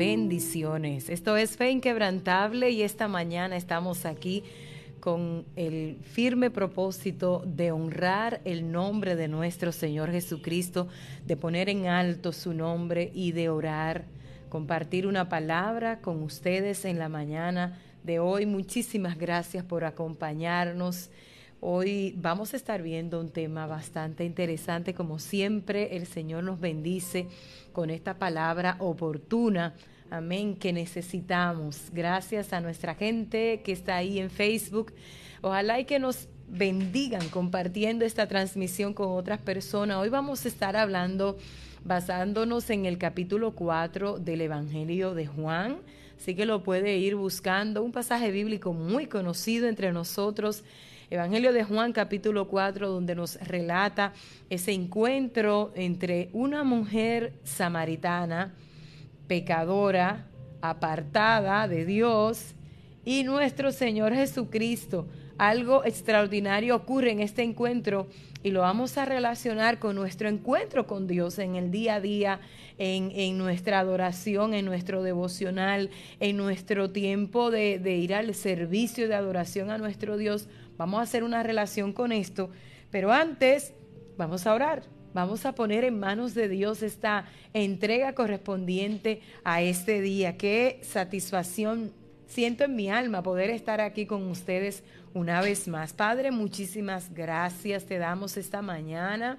bendiciones. Esto es Fe Inquebrantable y esta mañana estamos aquí con el firme propósito de honrar el nombre de nuestro Señor Jesucristo, de poner en alto su nombre y de orar, compartir una palabra con ustedes en la mañana de hoy. Muchísimas gracias por acompañarnos. Hoy vamos a estar viendo un tema bastante interesante. Como siempre, el Señor nos bendice con esta palabra oportuna. Amén, que necesitamos. Gracias a nuestra gente que está ahí en Facebook. Ojalá y que nos bendigan compartiendo esta transmisión con otras personas. Hoy vamos a estar hablando basándonos en el capítulo 4 del Evangelio de Juan. Así que lo puede ir buscando. Un pasaje bíblico muy conocido entre nosotros Evangelio de Juan capítulo 4, donde nos relata ese encuentro entre una mujer samaritana, pecadora, apartada de Dios, y nuestro Señor Jesucristo. Algo extraordinario ocurre en este encuentro y lo vamos a relacionar con nuestro encuentro con Dios en el día a día, en, en nuestra adoración, en nuestro devocional, en nuestro tiempo de, de ir al servicio de adoración a nuestro Dios Vamos a hacer una relación con esto, pero antes vamos a orar. Vamos a poner en manos de Dios esta entrega correspondiente a este día. Qué satisfacción siento en mi alma poder estar aquí con ustedes una vez más. Padre, muchísimas gracias te damos esta mañana.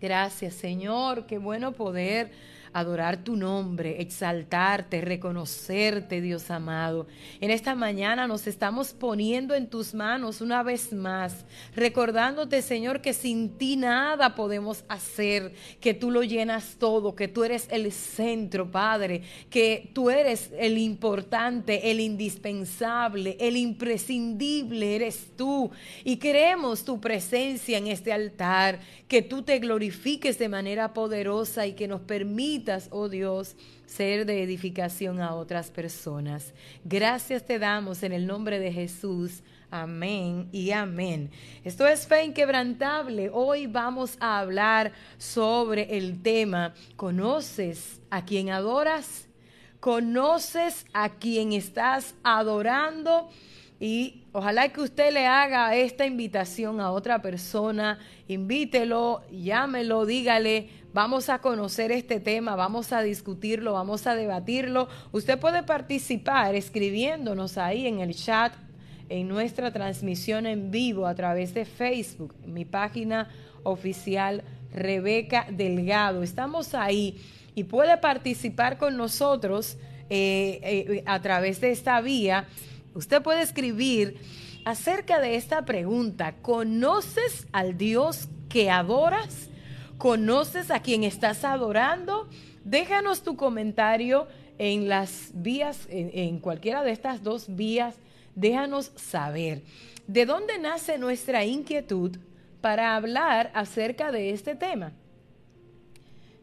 Gracias, Señor. Qué bueno poder adorar tu nombre, exaltarte, reconocerte, Dios amado. En esta mañana nos estamos poniendo en tus manos una vez más, recordándote, Señor, que sin ti nada podemos hacer, que tú lo llenas todo, que tú eres el centro, Padre, que tú eres el importante, el indispensable, el imprescindible, eres tú. Y queremos tu presencia en este altar, que tú te glorifiques de manera poderosa y que nos permita oh Dios, ser de edificación a otras personas. Gracias te damos en el nombre de Jesús. Amén y amén. Esto es fe inquebrantable. Hoy vamos a hablar sobre el tema, ¿conoces a quien adoras? ¿Conoces a quien estás adorando? Y ojalá que usted le haga esta invitación a otra persona, invítelo, llámelo, dígale, vamos a conocer este tema, vamos a discutirlo, vamos a debatirlo. Usted puede participar escribiéndonos ahí en el chat, en nuestra transmisión en vivo a través de Facebook, mi página oficial Rebeca Delgado. Estamos ahí y puede participar con nosotros eh, eh, a través de esta vía Usted puede escribir acerca de esta pregunta. ¿Conoces al Dios que adoras? ¿Conoces a quien estás adorando? Déjanos tu comentario en las vías, en, cualquiera de estas dos vías. Déjanos saber de dónde nace nuestra inquietud para hablar acerca de este tema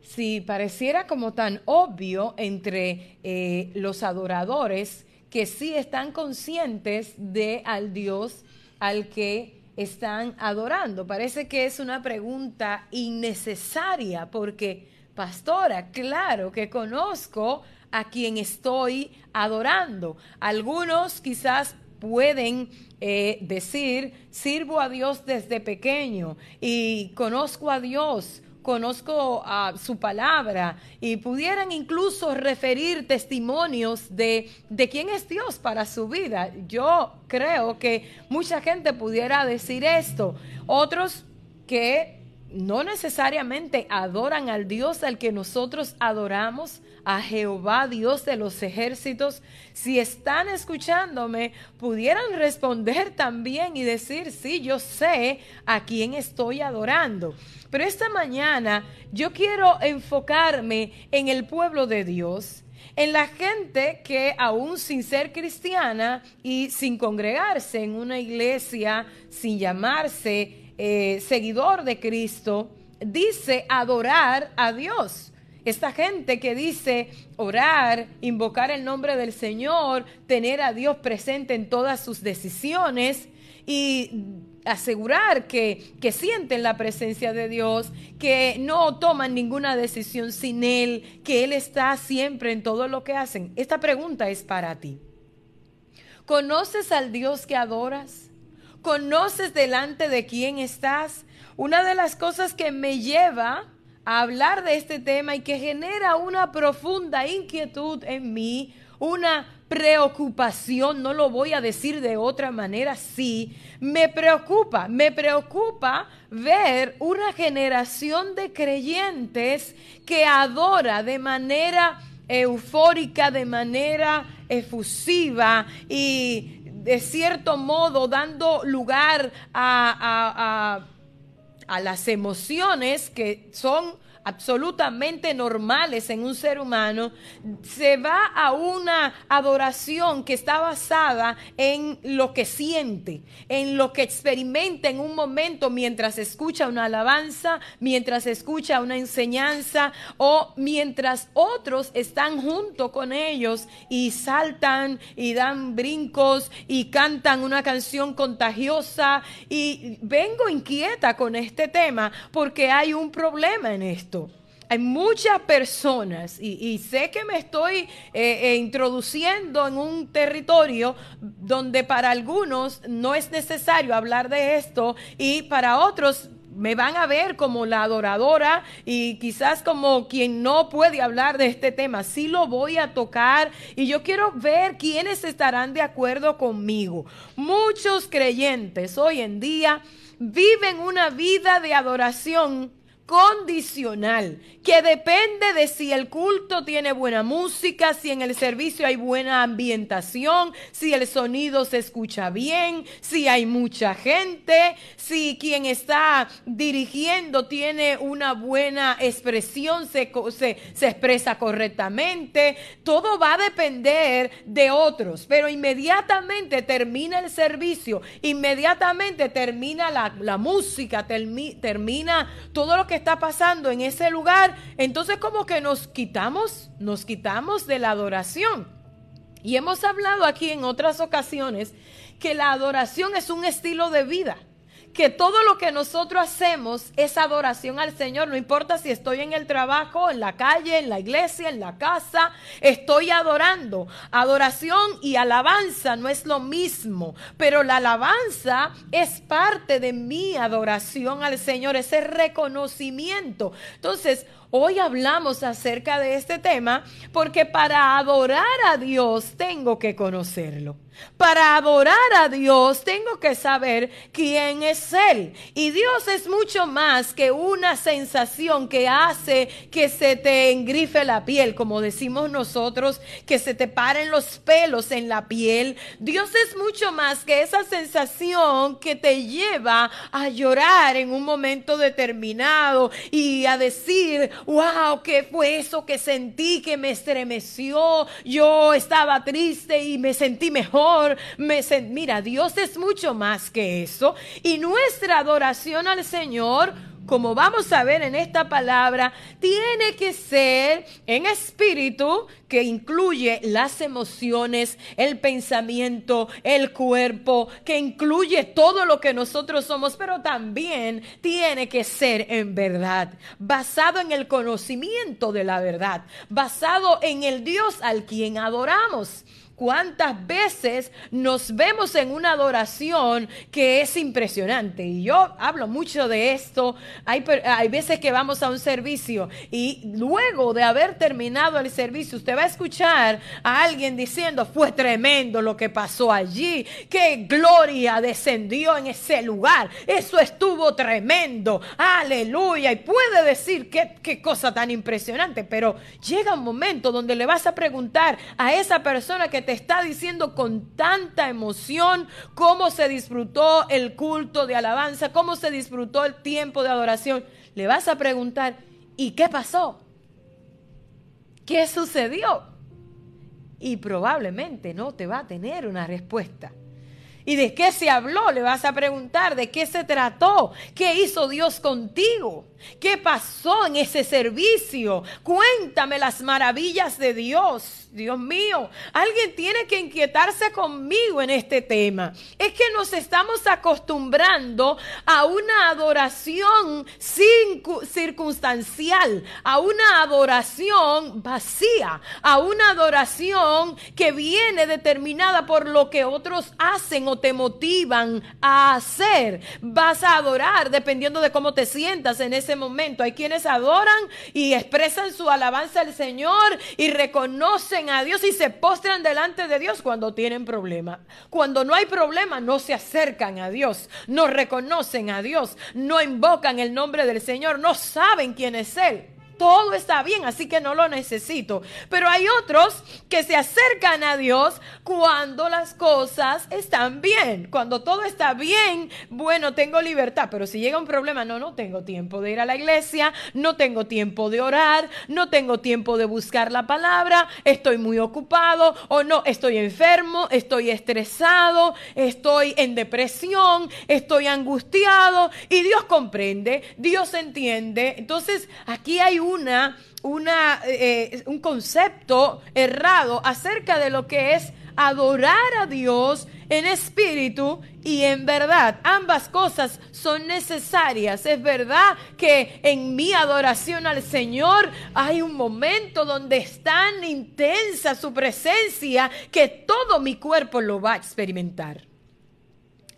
si pareciera como tan obvio entre eh, los adoradores que sí están conscientes de al Dios al que están adorando. Parece que es una pregunta innecesaria porque, pastora, claro que conozco a quien estoy adorando. Algunos quizás pueden eh, decir, sirvo a Dios desde pequeño y conozco a Dios conozco a su palabra y pudieran incluso referir testimonios de, de quién es Dios para su vida. Yo creo que mucha gente pudiera decir esto. Otros que no necesariamente adoran al Dios al que nosotros adoramos, a Jehová, Dios de los ejércitos, si están escuchándome, pudieran responder también y decir, sí, yo sé a quién estoy adorando. Pero esta mañana yo quiero enfocarme en el pueblo de Dios en la gente que aún sin ser cristiana y sin congregarse en una iglesia, sin llamarse eh, seguidor de Cristo, dice adorar a Dios. Esta gente que dice orar, invocar el nombre del Señor, tener a Dios presente en todas sus decisiones y asegurar que, que sienten la presencia de Dios, que no toman ninguna decisión sin Él, que Él está siempre en todo lo que hacen. Esta pregunta es para ti. ¿Conoces al Dios que adoras? ¿Conoces delante de quién estás? Una de las cosas que me lleva a hablar de este tema y que genera una profunda inquietud en mí, una preocupación, no lo voy a decir de otra manera, sí, me preocupa, me preocupa ver una generación de creyentes que adora de manera eufórica, de manera efusiva y de cierto modo dando lugar a, a, a las emociones que son absolutamente normales en un ser humano, se va a una adoración que está basada en lo que siente, en lo que experimenta en un momento mientras escucha una alabanza, mientras escucha una enseñanza o mientras otros están junto con ellos y saltan y dan brincos y cantan una canción contagiosa y vengo inquieta con este tema porque hay un problema en esto. Hay muchas personas, y, sé que me estoy eh, eh, introduciendo en un territorio donde para algunos no es necesario hablar de esto y para otros me van a ver como la adoradora y quizás como quien no puede hablar de este tema. Sí lo voy a tocar y yo quiero ver quiénes estarán de acuerdo conmigo. Muchos creyentes hoy en día viven una vida de adoración condicional, que depende de si el culto tiene buena música, si en el servicio hay buena ambientación, si el sonido se escucha bien, si hay mucha gente, si quien está dirigiendo tiene una buena expresión, se, se, expresa correctamente. Todo va a depender de otros, pero inmediatamente termina el servicio, inmediatamente termina la, la música, termina todo lo que está pasando en ese lugar, entonces como que nos quitamos, nos quitamos de la adoración. Y hemos hablado aquí en otras ocasiones que la adoración es un estilo de vida que todo lo que nosotros hacemos es adoración al Señor. No importa si estoy en el trabajo, en la calle, en la iglesia, en la casa, estoy adorando. Adoración y alabanza no es lo mismo, pero la alabanza es parte de mi adoración al Señor, ese reconocimiento. Entonces, Hoy hablamos acerca de este tema porque para adorar a Dios tengo que conocerlo. Para adorar a Dios tengo que saber quién es Él. Y Dios es mucho más que una sensación que hace que se te engrife la piel, como decimos nosotros, que se te paren los pelos en la piel. Dios es mucho más que esa sensación que te lleva a llorar en un momento determinado y a decir, wow, ¿qué fue eso que sentí que me estremeció? Yo estaba triste y me sentí mejor. Me Mira, Dios es mucho más que eso. Y nuestra adoración al Señor como vamos a ver en esta palabra, tiene que ser en espíritu que incluye las emociones, el pensamiento, el cuerpo, que incluye todo lo que nosotros somos, pero también tiene que ser en verdad, basado en el conocimiento de la verdad, basado en el Dios al quien adoramos cuántas veces nos vemos en una adoración que es impresionante. Y yo hablo mucho de esto. Hay, hay, veces que vamos a un servicio y luego de haber terminado el servicio, usted va a escuchar a alguien diciendo, fue tremendo lo que pasó allí, qué gloria descendió en ese lugar, eso estuvo tremendo, aleluya. Y puede decir qué, qué cosa tan impresionante, pero llega un momento donde le vas a preguntar a esa persona que te está diciendo con tanta emoción cómo se disfrutó el culto de alabanza, cómo se disfrutó el tiempo de adoración. Le vas a preguntar, ¿y qué pasó? ¿Qué sucedió? Y probablemente no te va a tener una respuesta. ¿Y de qué se habló? Le vas a preguntar, ¿de qué se trató? ¿Qué hizo Dios contigo? ¿Qué pasó en ese servicio? Cuéntame las maravillas de Dios. Dios mío, alguien tiene que inquietarse conmigo en este tema. Es que nos estamos acostumbrando a una adoración circunstancial, a una adoración vacía, a una adoración que viene determinada por lo que otros hacen te motivan a hacer. Vas a adorar dependiendo de cómo te sientas en ese momento. Hay quienes adoran y expresan su alabanza al Señor y reconocen a Dios y se postran delante de Dios cuando tienen problema. Cuando no hay problema, no se acercan a Dios, no reconocen a Dios, no invocan el nombre del Señor, no saben quién es Él todo está bien, así que no lo necesito. Pero hay otros que se acercan a Dios cuando las cosas están bien. Cuando todo está bien, bueno, tengo libertad. Pero si llega un problema, no, no tengo tiempo de ir a la iglesia, no tengo tiempo de orar, no tengo tiempo de buscar la palabra, estoy muy ocupado o no, estoy enfermo, estoy estresado, estoy en depresión, estoy angustiado. Y Dios comprende, Dios entiende. Entonces, aquí hay una, una, eh, un concepto errado acerca de lo que es adorar a Dios en espíritu y en verdad. Ambas cosas son necesarias. Es verdad que en mi adoración al Señor hay un momento donde es tan intensa su presencia que todo mi cuerpo lo va a experimentar.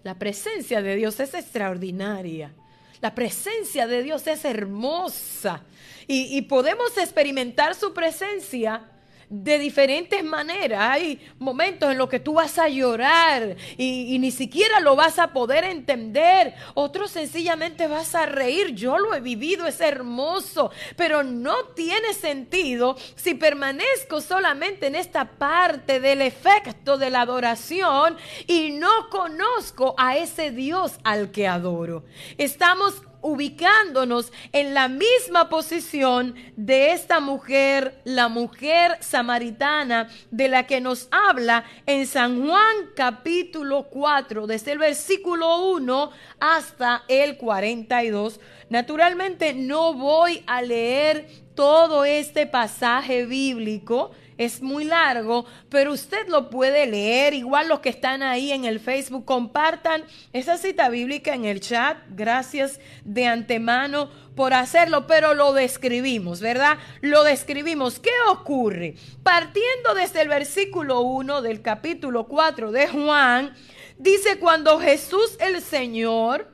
La presencia de Dios es extraordinaria. La presencia de Dios es hermosa y, podemos experimentar su presencia de diferentes maneras. Hay momentos en los que tú vas a llorar y, y, ni siquiera lo vas a poder entender. Otros sencillamente vas a reír. Yo lo he vivido, es hermoso, pero no tiene sentido si permanezco solamente en esta parte del efecto de la adoración y no conozco a ese Dios al que adoro. Estamos ubicándonos en la misma posición de esta mujer, la mujer samaritana de la que nos habla en San Juan capítulo 4, desde el versículo 1 hasta el 42. Naturalmente no voy a leer todo este pasaje bíblico es muy largo, pero usted lo puede leer. Igual los que están ahí en el Facebook, compartan esa cita bíblica en el chat. Gracias de antemano por hacerlo, pero lo describimos, ¿verdad? Lo describimos. ¿Qué ocurre? Partiendo desde el versículo 1 del capítulo 4 de Juan, dice cuando Jesús el Señor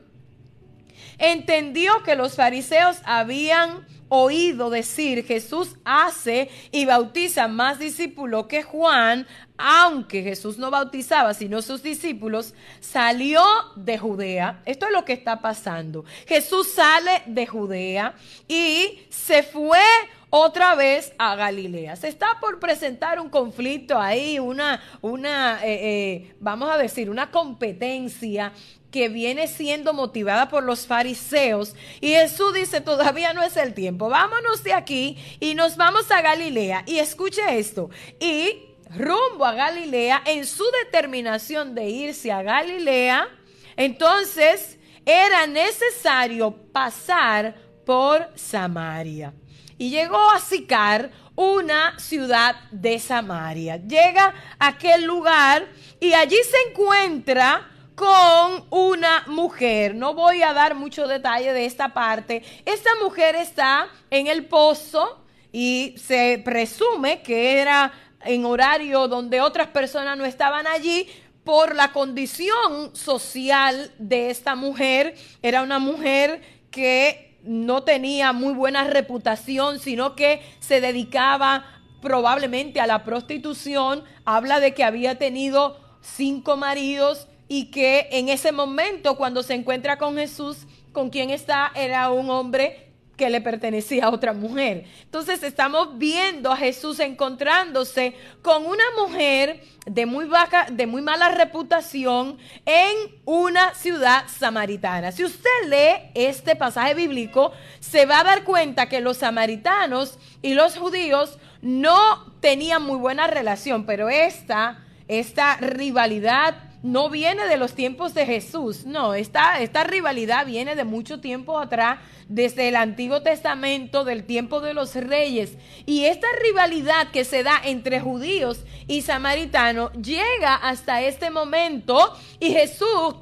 entendió que los fariseos habían oído decir, Jesús hace y bautiza más discípulos que Juan, aunque Jesús no bautizaba sino sus discípulos, salió de Judea. Esto es lo que está pasando. Jesús sale de Judea y se fue otra vez a Galilea. Se está por presentar un conflicto ahí, una, una eh, eh, vamos a decir, una competencia que viene siendo motivada por los fariseos. Y Jesús dice, todavía no es el tiempo, vámonos de aquí y nos vamos a Galilea. Y escuche esto, y rumbo a Galilea, en su determinación de irse a Galilea, entonces era necesario pasar por Samaria. Y llegó a Sicar, una ciudad de Samaria. Llega a aquel lugar y allí se encuentra con una mujer. No voy a dar mucho detalle de esta parte. Esta mujer está en el pozo y se presume que era en horario donde otras personas no estaban allí por la condición social de esta mujer. Era una mujer que no tenía muy buena reputación, sino que se dedicaba probablemente a la prostitución. Habla de que había tenido cinco maridos y que en ese momento cuando se encuentra con Jesús, con quien está era un hombre que le pertenecía a otra mujer. Entonces estamos viendo a Jesús encontrándose con una mujer de muy baja, de muy mala reputación en una ciudad samaritana. Si usted lee este pasaje bíblico, se va a dar cuenta que los samaritanos y los judíos no tenían muy buena relación, pero esta, esta rivalidad no viene de los tiempos de Jesús, no, esta, esta rivalidad viene de mucho tiempo atrás, desde el Antiguo Testamento, del tiempo de los reyes. Y esta rivalidad que se da entre judíos y samaritanos llega hasta este momento y Jesús,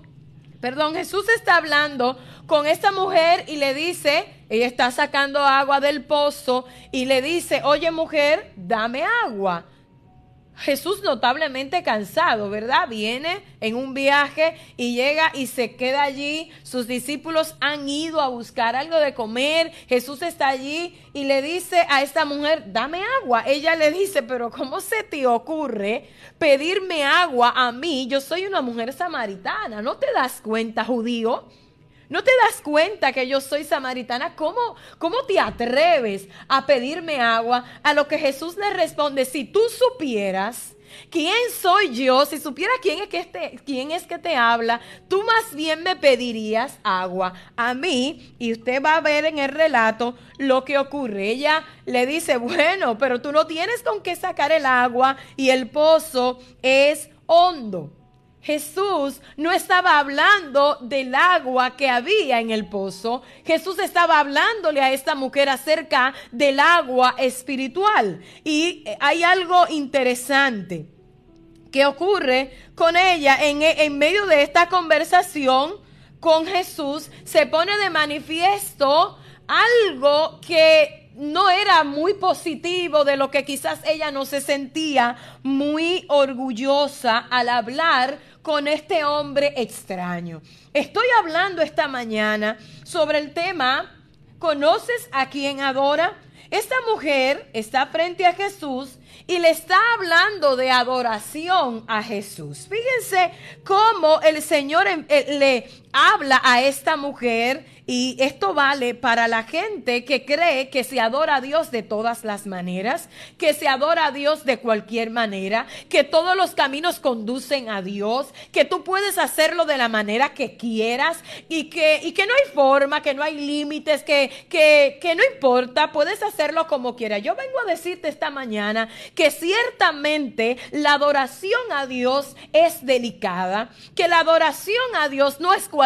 perdón, Jesús está hablando con esta mujer y le dice, ella está sacando agua del pozo y le dice, oye mujer, dame agua. Jesús notablemente cansado, ¿verdad? Viene en un viaje y llega y se queda allí. Sus discípulos han ido a buscar algo de comer. Jesús está allí y le dice a esta mujer, dame agua. Ella le dice, pero ¿cómo se te ocurre pedirme agua a mí? Yo soy una mujer samaritana. ¿No te das cuenta, judío? ¿No te das cuenta que yo soy samaritana? ¿Cómo, ¿Cómo te atreves a pedirme agua? A lo que Jesús le responde, si tú supieras quién soy yo, si supiera quién es que te, quién es que te habla, tú más bien me pedirías agua a mí y usted va a ver en el relato lo que ocurre. Ella le dice, bueno, pero tú no tienes con qué sacar el agua y el pozo es hondo. Jesús no estaba hablando del agua que había en el pozo. Jesús estaba hablándole a esta mujer acerca del agua espiritual. Y hay algo interesante que ocurre con ella en, en medio de esta conversación con Jesús. Se pone de manifiesto algo que no era muy positivo, de lo que quizás ella no se sentía muy orgullosa al hablar con este hombre extraño. Estoy hablando esta mañana sobre el tema, ¿conoces a quien adora? Esta mujer está frente a Jesús y le está hablando de adoración a Jesús. Fíjense cómo el Señor eh, le habla a esta mujer y esto vale para la gente que cree que se adora a Dios de todas las maneras, que se adora a Dios de cualquier manera, que todos los caminos conducen a Dios, que tú puedes hacerlo de la manera que quieras y que, y que no hay forma, que no hay límites, que, que, que no importa, puedes hacerlo como quieras. Yo vengo a decirte esta mañana que ciertamente la adoración a Dios es delicada, que la adoración a Dios no es cualquier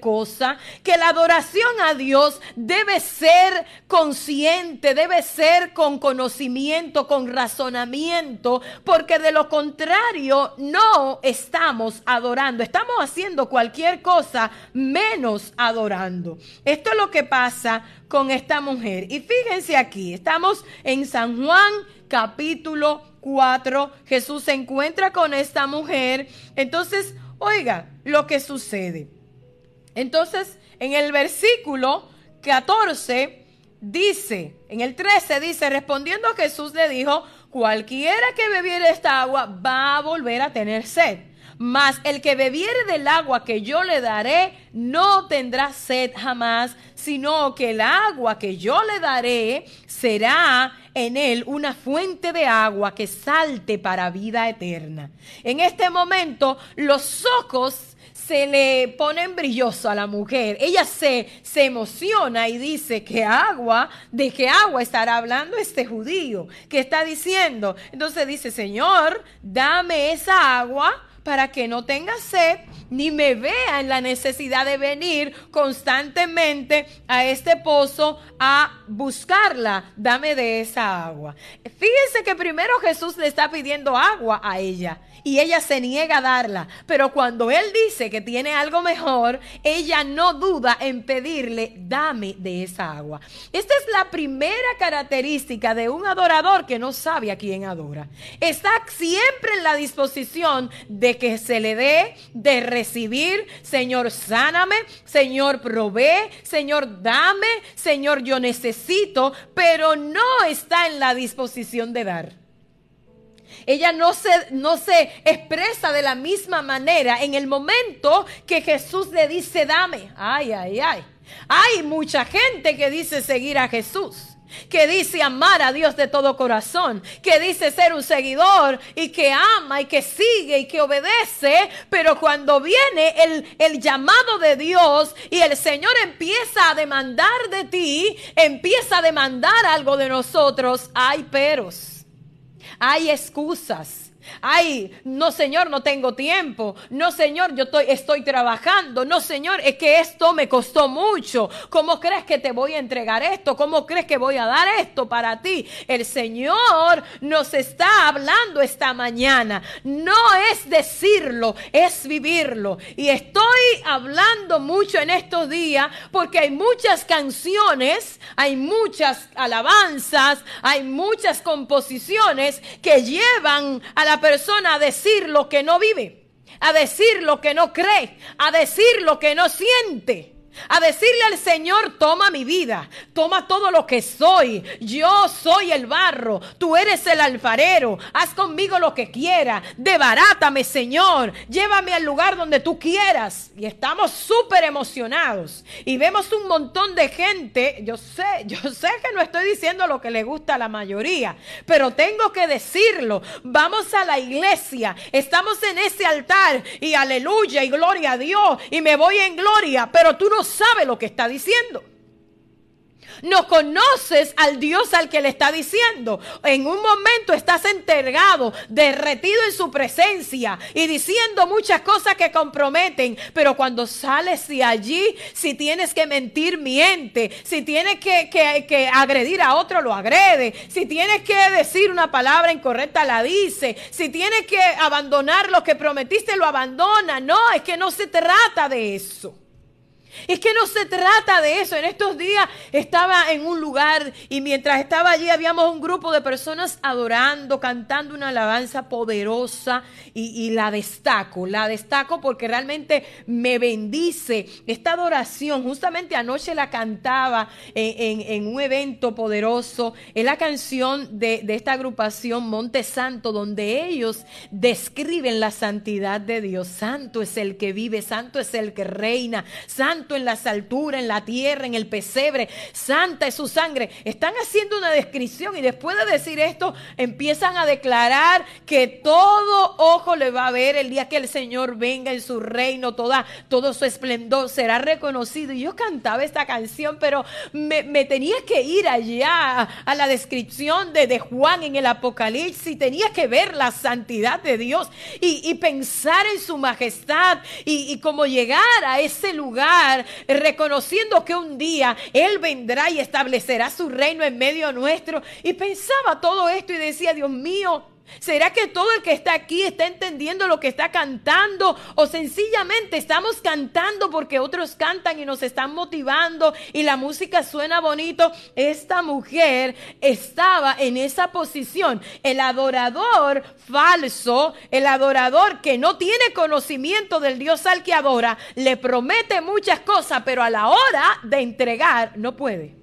cosa, que la adoración a Dios debe ser consciente, debe ser con conocimiento, con razonamiento, porque de lo contrario no estamos adorando, estamos haciendo cualquier cosa menos adorando. Esto es lo que pasa con esta mujer. Y fíjense aquí, estamos en San Juan capítulo 4. Jesús se encuentra con esta mujer. Entonces, oiga lo que sucede. Entonces, en el versículo 14 dice, en el 13 dice, respondiendo Jesús le dijo, cualquiera que bebiere esta agua va a volver a tener sed. Mas el que bebiere del agua que yo le daré no tendrá sed jamás, sino que el agua que yo le daré será en él una fuente de agua que salte para vida eterna. En este momento los ojos se le ponen brillosos a la mujer. Ella se, se emociona y dice que agua, de qué agua estará hablando este judío, que está diciendo. Entonces dice, Señor, dame esa agua para que no tenga sed ni me vea en la necesidad de venir constantemente a este pozo a buscarla. Dame de esa agua. Fíjense que primero Jesús le está pidiendo agua a ella y ella se niega a darla. Pero cuando él dice que tiene algo mejor, ella no duda en pedirle, dame de esa agua. Esta es la primera característica de un adorador que no sabe a quién adora. Está siempre en la disposición de que se le dé, de recibir, Señor, sáname, Señor, provee, Señor, dame, Señor, yo necesito, pero no está en la disposición de dar. Ella no se, no se expresa de la misma manera en el momento que Jesús le dice, dame. Ay, ay, ay. Hay mucha gente que dice seguir a Jesús que dice amar a Dios de todo corazón, que dice ser un seguidor y que ama y que sigue y que obedece, pero cuando viene el, el, llamado de Dios y el Señor empieza a demandar de ti, empieza a demandar algo de nosotros, hay peros hay excusas. Ay, no Señor, no tengo tiempo. No Señor, yo estoy, estoy trabajando. No Señor, es que esto me costó mucho. ¿Cómo crees que te voy a entregar esto? ¿Cómo crees que voy a dar esto para ti? El Señor nos está hablando esta mañana. No es decirlo, es vivirlo. Y estoy hablando mucho en estos días porque hay muchas canciones, hay muchas alabanzas, hay muchas composiciones que llevan a la persona a decir lo que no vive, a decir lo que no cree, a decir lo que no siente a decirle al Señor, toma mi vida, toma todo lo que soy, yo soy el barro, tú eres el alfarero, haz conmigo lo que quieras, debarátame Señor, llévame al lugar donde tú quieras. Y estamos súper emocionados. Y vemos un montón de gente, yo sé, yo sé que no estoy diciendo lo que le gusta a la mayoría, pero tengo que decirlo, vamos a la iglesia, estamos en ese altar y aleluya y gloria a Dios. Y me voy en gloria, pero tú no sabe lo que está diciendo. No conoces al Dios al que le está diciendo. En un momento estás entregado, derretido en su presencia y diciendo muchas cosas que comprometen. Pero cuando sales de allí, si tienes que mentir, miente. Si tienes que, que agredir a otro, lo agrede. Si tienes que decir una palabra incorrecta, la dice. Si tienes que abandonar lo que prometiste, lo abandona. No, es que no se trata de eso. Es que no se trata de eso. En estos días estaba en un lugar y mientras estaba allí habíamos un grupo de personas adorando, cantando una alabanza poderosa y, la destaco. La destaco porque realmente me bendice esta adoración. Justamente anoche la cantaba en, un evento poderoso. Es la canción de, esta agrupación Monte Santo donde ellos describen la santidad de Dios. Santo es el que vive, santo es el que reina, santo en las alturas, en la tierra, en el pesebre. Santa es su sangre. Están haciendo una descripción y después de decir esto empiezan a declarar que todo ojo le va a ver el día que el Señor venga en su reino, toda, todo su esplendor será reconocido. Y yo cantaba esta canción, pero me, tenía que ir allá a, la descripción de, de, Juan en el Apocalipsis. Tenía que ver la santidad de Dios y, pensar en su majestad y, y como llegar a ese lugar reconociendo que un día Él vendrá y establecerá su reino en medio nuestro. Y pensaba todo esto y decía, Dios mío, ¿Será que todo el que está aquí está entendiendo lo que está cantando? ¿O sencillamente estamos cantando porque otros cantan y nos están motivando y la música suena bonito? Esta mujer estaba en esa posición. El adorador falso, el adorador que no tiene conocimiento del Dios al que adora, le promete muchas cosas, pero a la hora de entregar no puede.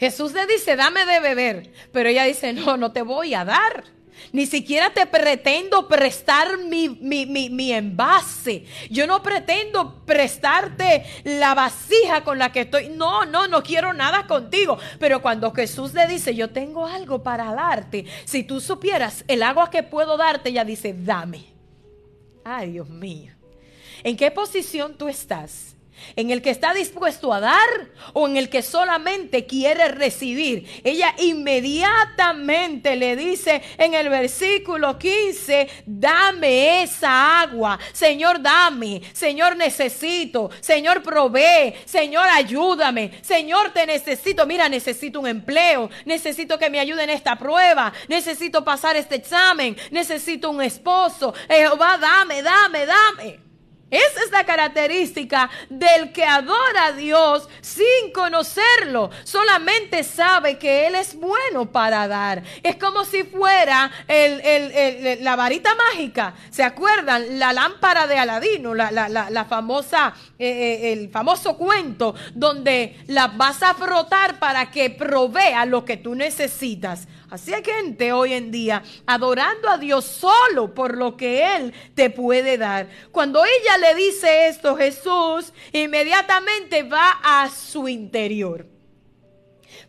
Jesús le dice, dame de beber. Pero ella dice, no, no te voy a dar. Ni siquiera te pretendo prestar mi, mi, envase. Yo no pretendo prestarte la vasija con la que estoy. No, no, no quiero nada contigo. Pero cuando Jesús le dice, yo tengo algo para darte. Si tú supieras el agua que puedo darte, ella dice, dame. Ay, Dios mío. ¿En qué posición tú estás? En el que está dispuesto a dar o en el que solamente quiere recibir. Ella inmediatamente le dice en el versículo 15, dame esa agua, Señor, dame, Señor, necesito, Señor, provee, Señor, ayúdame, Señor, te necesito, mira, necesito un empleo, necesito que me ayude en esta prueba, necesito pasar este examen, necesito un esposo, Jehová, dame, dame, dame. Esa es la característica del que adora a Dios sin conocerlo. Solamente sabe que Él es bueno para dar. Es como si fuera la varita mágica. ¿Se acuerdan? La lámpara de Aladino, la, famosa, eh, eh, el famoso cuento donde la vas a frotar para que provea lo que tú necesitas. Así hay gente hoy en día adorando a Dios solo por lo que Él te puede dar. Cuando ella le dice esto, Jesús inmediatamente va a su interior.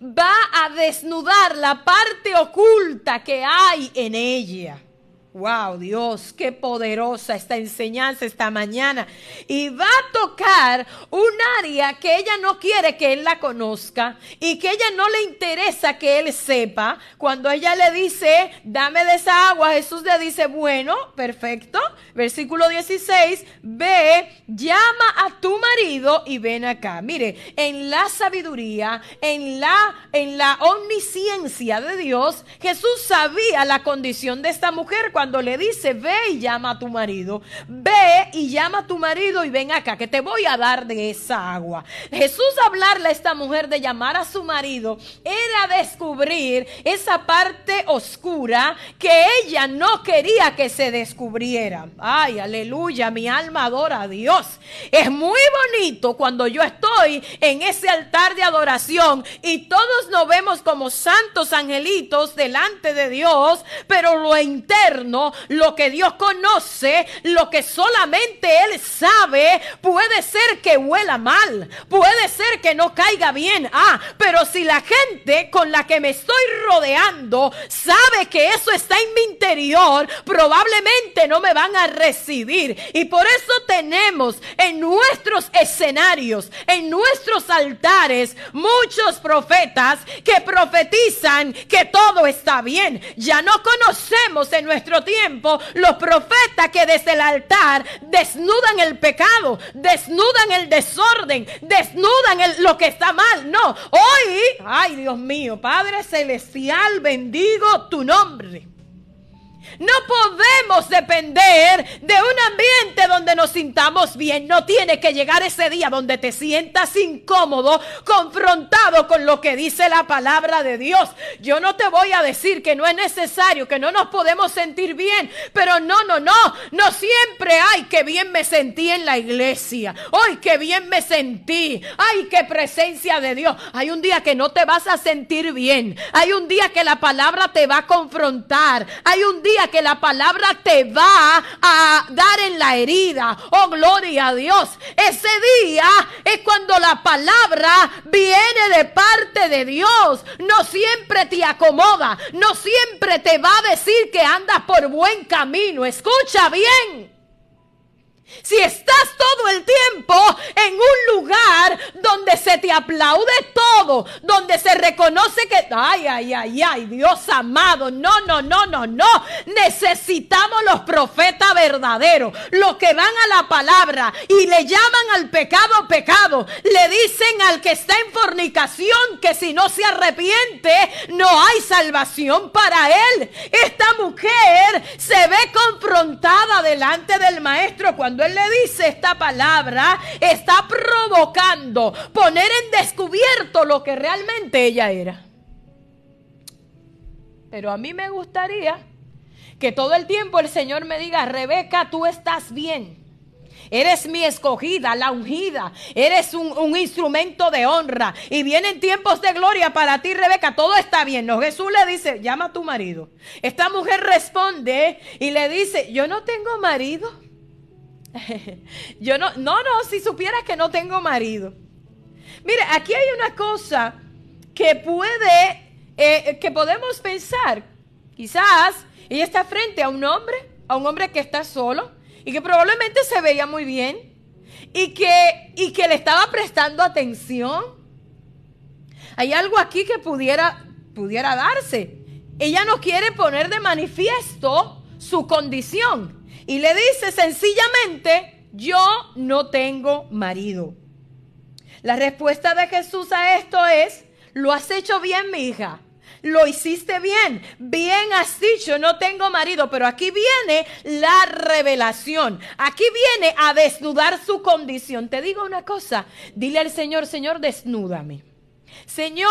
Va a desnudar la parte oculta que hay en ella. Wow, Dios, qué poderosa esta enseñanza esta mañana. Y va a tocar un área que ella no quiere que él la conozca y que ella no le interesa que él sepa. Cuando ella le dice, dame de esa agua, Jesús le dice, bueno, perfecto. Versículo 16, ve, llama a tu marido y ven acá. Mire, en la sabiduría, en la, en la omnisciencia de Dios, Jesús sabía la condición de esta mujer cuando le dice, ve y llama a tu marido, ve y llama a tu marido y ven acá, que te voy a dar de esa agua. Jesús hablarle a esta mujer de llamar a su marido era descubrir esa parte oscura que ella no quería que se descubriera. Ay, aleluya, mi alma adora a Dios. Es muy bonito cuando yo estoy en ese altar de adoración y todos nos vemos como santos angelitos delante de Dios, pero lo interno lo que Dios conoce, lo que solamente Él sabe, puede ser que huela mal, puede ser que no caiga bien. Ah, pero si la gente con la que me estoy rodeando sabe que eso está en mi interior, probablemente no me van a recibir. Y por eso tenemos en nuestros escenarios, en nuestros altares, muchos profetas que profetizan que todo está bien. Ya no conocemos en nuestro tiempo los profetas que desde el altar desnudan el pecado, desnudan el desorden, desnudan lo que está mal. No, hoy, ay Dios mío, Padre Celestial, bendigo tu nombre. No podemos depender de un ambiente donde nos sintamos bien. No tiene que llegar ese día donde te sientas incómodo, confrontado con lo que dice la palabra de Dios. Yo no te voy a decir que no es necesario, que no nos podemos sentir bien, pero no, no, no. No siempre hay que bien me sentí en la iglesia. Hoy que bien me sentí. Ay, qué presencia de Dios. Hay un día que no te vas a sentir bien. Hay un día que la palabra te va a confrontar. Hay un día que la palabra te va a dar en la herida. Oh, gloria a Dios. Ese día es cuando la palabra viene de parte de Dios. No siempre te acomoda. No siempre te va a decir que andas por buen camino. Escucha bien. Si estás todo el tiempo en un lugar donde se te aplaude todo, donde se reconoce que, ay, ay, ay, ay, Dios amado, no, no, no, no, no. Necesitamos los profetas verdaderos, los que van a la palabra y le llaman al pecado pecado. Le dicen al que está en fornicación que si no se arrepiente, no hay salvación para él. Esta mujer se ve confrontada delante del maestro cuando él le dice esta palabra, está provocando poner en descubierto lo que realmente ella era. Pero a mí me gustaría que todo el tiempo el Señor me diga, Rebeca, tú estás bien. Eres mi escogida, la ungida. Eres un, un, instrumento de honra. Y vienen tiempos de gloria para ti, Rebeca. Todo está bien. No, Jesús le dice, llama a tu marido. Esta mujer responde y le dice, yo no tengo marido. Yo no, no, no, si supieras que no tengo marido. Mire, aquí hay una cosa que puede, eh, que podemos pensar. Quizás ella está frente a un hombre, a un hombre que está solo y que probablemente se veía muy bien y que, y que le estaba prestando atención. Hay algo aquí que pudiera, pudiera darse. Ella no quiere poner de manifiesto su condición. Y le dice sencillamente, yo no tengo marido. La respuesta de Jesús a esto es, lo has hecho bien, mi hija. Lo hiciste bien, bien has dicho, no tengo marido, pero aquí viene la revelación, aquí viene a desnudar su condición. Te digo una cosa, dile al Señor, Señor, desnúdame. Señor,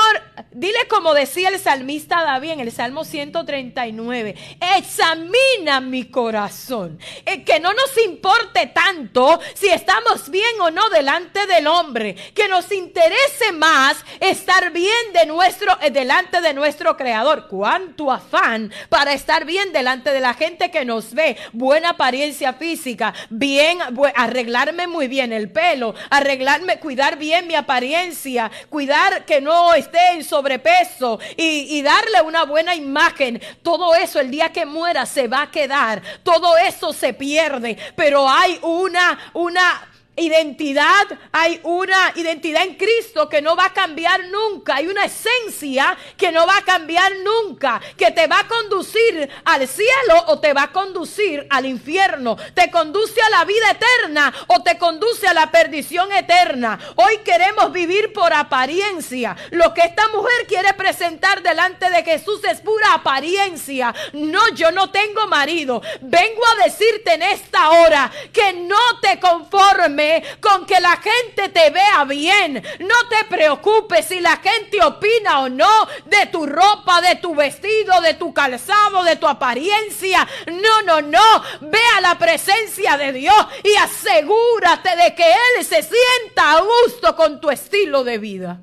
dile como decía el salmista David en el Salmo 139, examina mi corazón, eh, que no nos importe tanto si estamos bien o no delante del hombre, que nos interese más estar bien de nuestro, eh, delante de nuestro Creador. Cuánto afán para estar bien delante de la gente que nos ve, buena apariencia física, bien, arreglarme muy bien el pelo, arreglarme, cuidar bien mi apariencia, cuidar que no esté en sobrepeso y, y darle una buena imagen. Todo eso el día que muera se va a quedar. Todo eso se pierde. Pero hay una, una identidad, hay una identidad en Cristo que no va a cambiar nunca, hay una esencia que no va a cambiar nunca, que te va a conducir al cielo o te va a conducir al infierno, te conduce a la vida eterna o te conduce a la perdición eterna. Hoy queremos vivir por apariencia. Lo que esta mujer quiere presentar delante de Jesús es pura apariencia. No, yo no tengo marido. Vengo a decirte en esta hora que no te conformes con que la gente te vea bien. No te preocupes si la gente opina o no de tu ropa, de tu vestido, de tu calzado, de tu apariencia. No, no, no. Ve a la presencia de Dios y asegúrate de que Él se sienta a gusto con tu estilo de vida.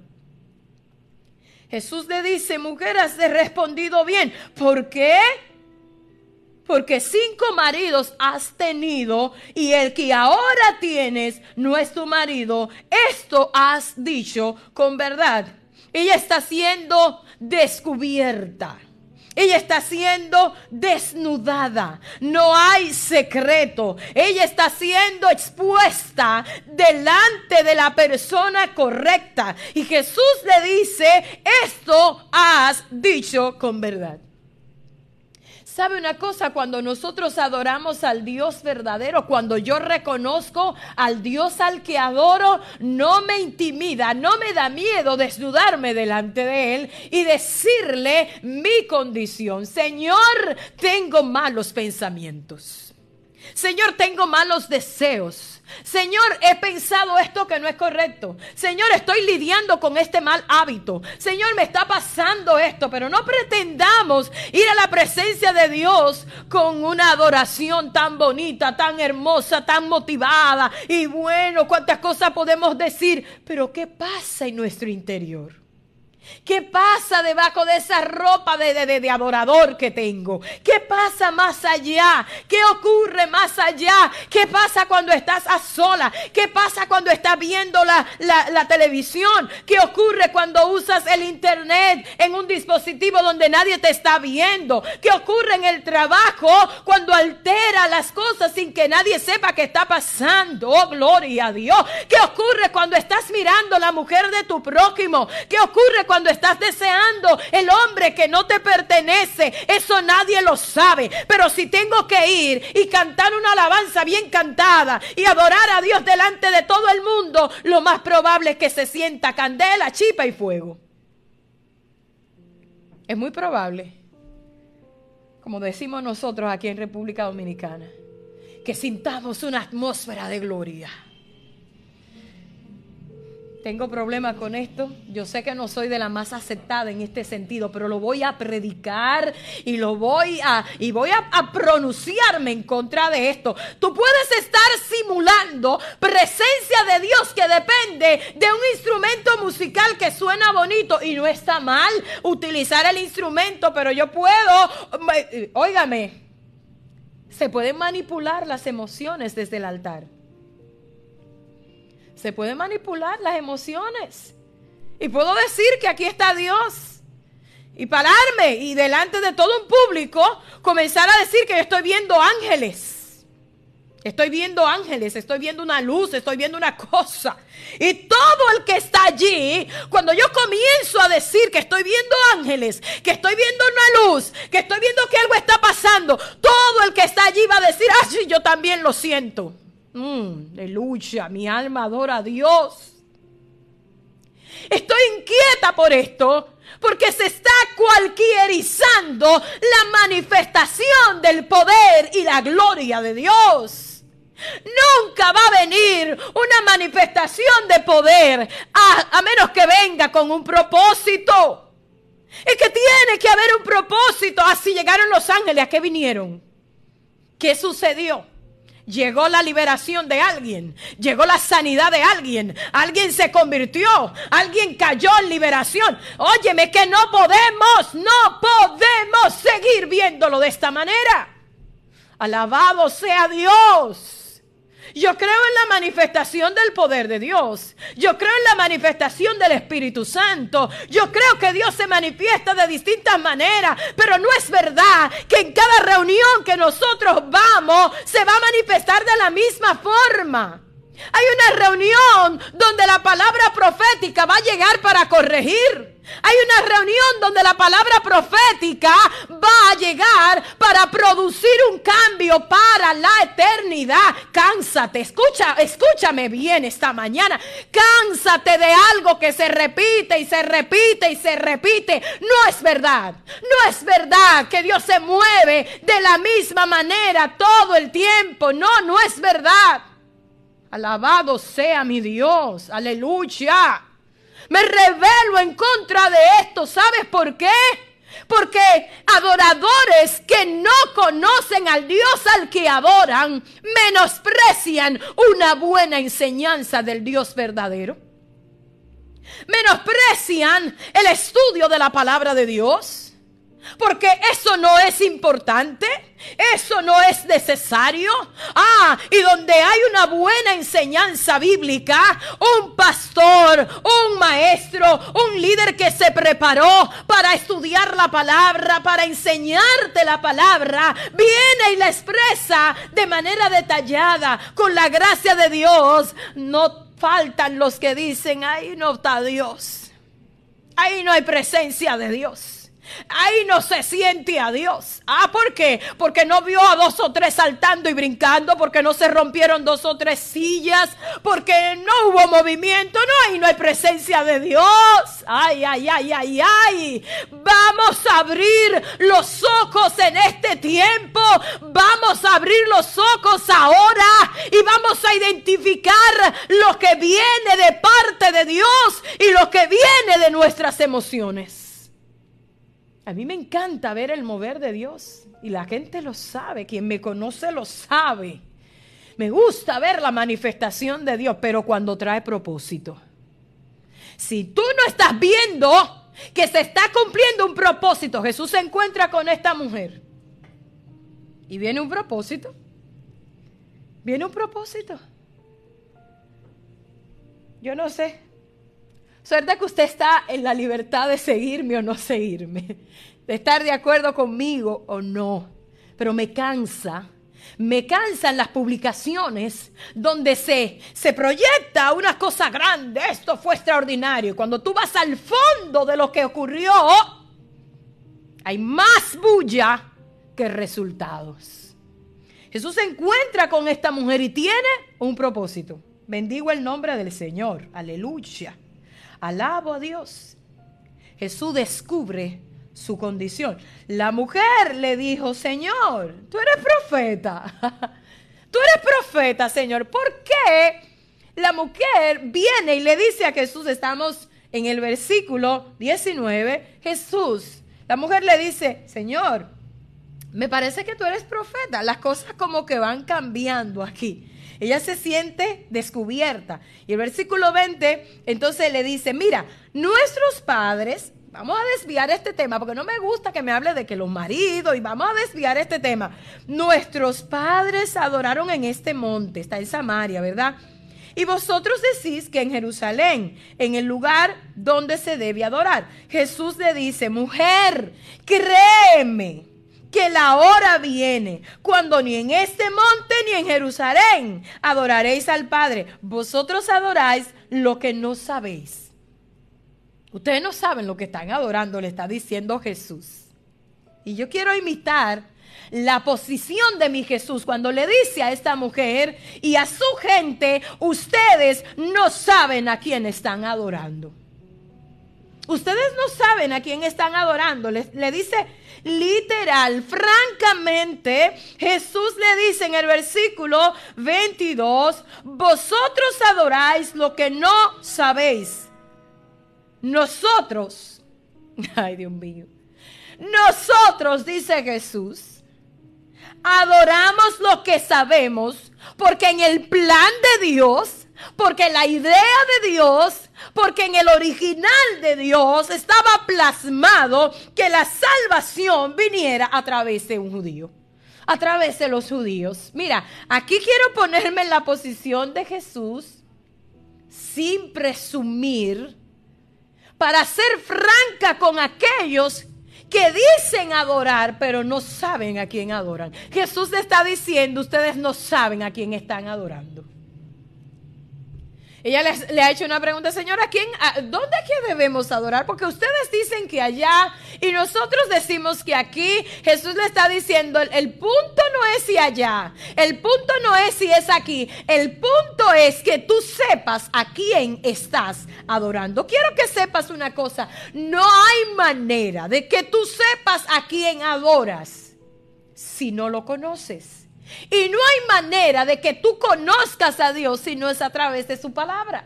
Jesús le dice, mujer, has respondido bien. ¿Por qué? Porque cinco maridos has tenido y el que ahora tienes no es tu marido. Esto has dicho con verdad. Ella está siendo descubierta. Ella está siendo desnudada. No hay secreto. Ella está siendo expuesta delante de la persona correcta. Y Jesús le dice, esto has dicho con verdad. ¿Sabe una cosa? Cuando nosotros adoramos al Dios verdadero, cuando yo reconozco al Dios al que adoro, no me intimida, no me da miedo desnudarme delante de Él y decirle mi condición. Señor, tengo malos pensamientos. Señor, tengo malos deseos. Señor, he pensado esto que no es correcto. Señor, estoy lidiando con este mal hábito. Señor, me está pasando esto, pero no pretendamos ir a la presencia de Dios con una adoración tan bonita, tan hermosa, tan motivada. Y bueno, cuántas cosas podemos decir, pero ¿qué pasa en nuestro interior? ¿Qué pasa debajo de esa ropa de, de, adorador que tengo? ¿Qué pasa más allá? ¿Qué ocurre más allá? ¿Qué pasa cuando estás a sola? ¿Qué pasa cuando estás viendo la, la televisión? ¿Qué ocurre cuando usas el internet en un dispositivo donde nadie te está viendo? ¿Qué ocurre en el trabajo cuando altera las cosas sin que nadie sepa qué está pasando? Oh, gloria a Dios. ¿Qué ocurre cuando estás mirando la mujer de tu prójimo? ¿Qué ocurre cuando cuando estás deseando el hombre que no te pertenece, eso nadie lo sabe. Pero si tengo que ir y cantar una alabanza bien cantada y adorar a Dios delante de todo el mundo, lo más probable es que se sienta candela, chipa y fuego. Es muy probable, como decimos nosotros aquí en República Dominicana, que sintamos una atmósfera de gloria tengo problemas con esto. Yo sé que no soy de la más aceptada en este sentido, pero lo voy a predicar y lo voy a y voy a, a pronunciarme en contra de esto. Tú puedes estar simulando presencia de Dios que depende de un instrumento musical que suena bonito y no está mal utilizar el instrumento, pero yo puedo, óigame, se pueden manipular las emociones desde el altar. Se puede manipular las emociones. Y puedo decir que aquí está Dios. Y pararme y delante de todo un público comenzar a decir que yo estoy viendo ángeles. Estoy viendo ángeles, estoy viendo una luz, estoy viendo una cosa. Y todo el que está allí, cuando yo comienzo a decir que estoy viendo ángeles, que estoy viendo una luz, que estoy viendo que algo está pasando, todo el que está allí va a decir, ah, sí, yo también lo siento. Mm, aleluya, mi alma adora a Dios. Estoy inquieta por esto, porque se está cualquierizando la manifestación del poder y la gloria de Dios. Nunca va a venir una manifestación de poder a, a, menos que venga con un propósito. Es que tiene que haber un propósito. Así llegaron los ángeles. ¿A qué vinieron? ¿Qué sucedió? Llegó la liberación de alguien, llegó la sanidad de alguien, alguien se convirtió, alguien cayó en liberación. Óyeme que no podemos, no podemos seguir viéndolo de esta manera. Alabado sea Dios. Yo creo en la manifestación del poder de Dios. Yo creo en la manifestación del Espíritu Santo. Yo creo que Dios se manifiesta de distintas maneras, pero no es verdad que en cada reunión que nosotros vamos se va a manifestar de la misma forma. Hay una reunión donde la palabra profética va a llegar para corregir. Hay una reunión donde la palabra profética va a llegar para producir un cambio para la eternidad. Cánsate, escucha, escúchame bien esta mañana. Cánsate de algo que se repite y se repite y se repite. No es verdad. No es verdad que Dios se mueve de la misma manera todo el tiempo. No, no es verdad. Alabado sea mi Dios. Aleluya. Me revelo en contra de esto. ¿Sabes por qué? Porque adoradores que no conocen al Dios al que adoran menosprecian una buena enseñanza del Dios verdadero. Menosprecian el estudio de la palabra de Dios porque eso no es importante, eso no es necesario. Ah, y donde hay una buena enseñanza bíblica, un pastor, un maestro, un líder que se preparó para estudiar la palabra, para enseñarte la palabra, viene y la expresa de manera detallada, con la gracia de Dios. No faltan los que dicen, ahí no está Dios. Ahí no hay presencia de Dios. Ahí no se siente a Dios. Ah, ¿por qué? Porque no vio a dos o tres saltando y brincando, porque no se rompieron dos o tres sillas, porque no hubo movimiento. No, ahí no hay presencia de Dios. Ay, ay, ay, ay, ay. Vamos a abrir los ojos en este tiempo. Vamos a abrir los ojos ahora y vamos a identificar lo que viene de parte de Dios y lo que viene de nuestras emociones. A mí me encanta ver el mover de Dios y la gente lo sabe, quien me conoce lo sabe. Me gusta ver la manifestación de Dios, pero cuando trae propósito. Si tú no estás viendo que se está cumpliendo un propósito, Jesús se encuentra con esta mujer y viene un propósito. Viene un propósito. Yo no sé, Suerte que usted está en la libertad de seguirme o no seguirme, de estar de acuerdo conmigo o no. Pero me cansa, me cansan las publicaciones donde se, se proyecta una cosa grande. Esto fue extraordinario. Cuando tú vas al fondo de lo que ocurrió, hay más bulla que resultados. Jesús se encuentra con esta mujer y tiene un propósito. Bendigo el nombre del Señor. Aleluya. Alabo a Dios. Jesús descubre su condición. La mujer le dijo, Señor, tú eres profeta. Tú eres profeta, Señor. ¿Por qué la mujer viene y le dice a Jesús, estamos en el versículo 19, Jesús, la mujer le dice, Señor, me parece que tú eres profeta. Las cosas como que van cambiando aquí. Ella se siente descubierta. Y el versículo 20 entonces le dice, mira, nuestros padres, vamos a desviar este tema, porque no me gusta que me hable de que los maridos, y vamos a desviar este tema. Nuestros padres adoraron en este monte, está en Samaria, ¿verdad? Y vosotros decís que en Jerusalén, en el lugar donde se debe adorar. Jesús le dice, mujer, créeme que la hora viene cuando ni en este monte ni en Jerusalén adoraréis al Padre. Vosotros adoráis lo que no sabéis. Ustedes no saben lo que están adorando, le está diciendo Jesús. Y yo quiero imitar la posición de mi Jesús cuando le dice a esta mujer y a su gente, ustedes no saben a quién están adorando. Ustedes no saben a quién están adorando. Le, dice literal, francamente, Jesús le dice en el versículo 22, vosotros adoráis lo que no sabéis. Nosotros, ay Dios mío, nosotros, dice Jesús, adoramos lo que sabemos porque en el plan de Dios porque la idea de Dios, porque en el original de Dios estaba plasmado que la salvación viniera a través de un judío. a través de los judíos. Mira, aquí quiero ponerme en la posición de Jesús sin presumir, para ser franca con aquellos que dicen adorar, pero no saben a quién adoran. Jesús está diciendo, ustedes no saben a quién están adorando. Ella le ha hecho una pregunta, señora, ¿quién, ¿dónde que debemos adorar? Porque ustedes dicen que allá y nosotros decimos que aquí Jesús le está diciendo, el punto no es si allá, el punto no es si es aquí, el punto es que tú sepas a quién estás adorando. Quiero que sepas una cosa, no hay manera de que tú sepas a quién adoras si no lo conoces. Y no hay manera de que tú conozcas a Dios si no es a través de su palabra.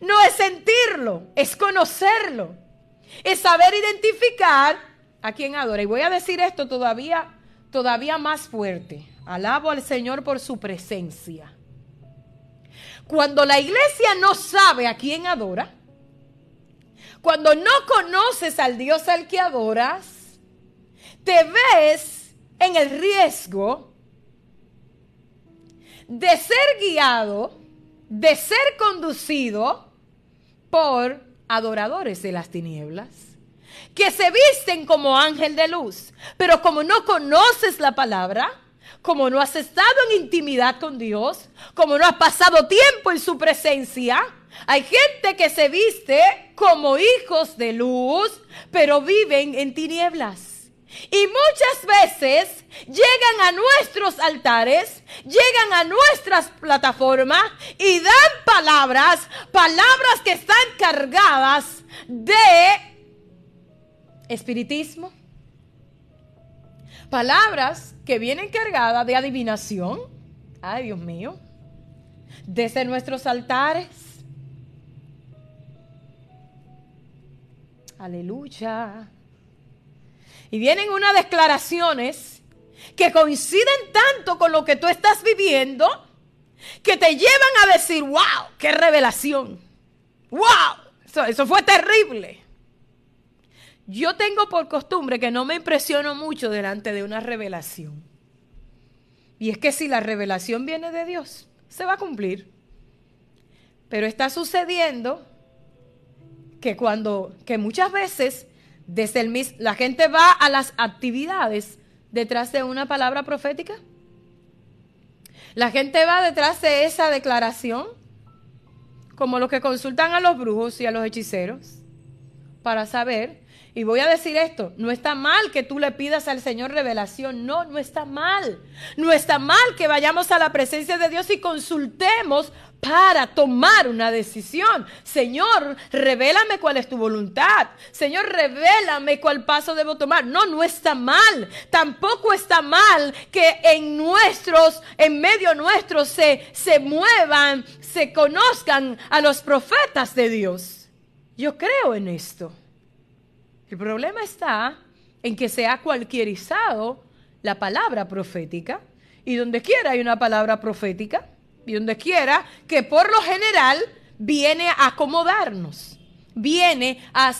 No es sentirlo, es conocerlo. Es saber identificar a quien adora. Y voy a decir esto todavía, todavía más fuerte. Alabo al Señor por su presencia. Cuando la iglesia no sabe a quién adora, cuando no conoces al Dios al que adoras, te ves en el riesgo de ser guiado, de ser conducido por adoradores de las tinieblas, que se visten como ángel de luz, pero como no conoces la palabra, como no has estado en intimidad con Dios, como no has pasado tiempo en su presencia, hay gente que se viste como hijos de luz, pero viven en tinieblas. Y muchas veces llegan a nuestros altares, llegan a nuestras plataformas y dan palabras, palabras que están cargadas de espiritismo. Palabras que vienen cargadas de adivinación. Ay, Dios mío. Desde nuestros altares. Aleluya. Y vienen unas declaraciones que coinciden tanto con lo que tú estás viviendo que te llevan a decir, wow, qué revelación. Wow, eso, fue terrible. Yo tengo por costumbre que no me impresiono mucho delante de una revelación. Y es que si la revelación viene de Dios, se va a cumplir. Pero está sucediendo que cuando, que muchas veces desde el la gente va a las actividades detrás de una palabra profética. La gente va detrás de esa declaración, como los que consultan a los brujos y a los hechiceros, para saber. Y voy a decir esto, no está mal que tú le pidas al Señor revelación, no, no está mal. No está mal que vayamos a la presencia de Dios y consultemos para tomar una decisión. Señor, revélame cuál es tu voluntad. Señor, revélame cuál paso debo tomar. No, no está mal. Tampoco está mal que en nuestros, en medio nuestro se, se muevan, se conozcan a los profetas de Dios. Yo creo en esto. El problema está en que se ha cualquierizado la palabra profética. Y donde quiera hay una palabra profética. Y donde quiera, que por lo general viene a acomodarnos, viene a,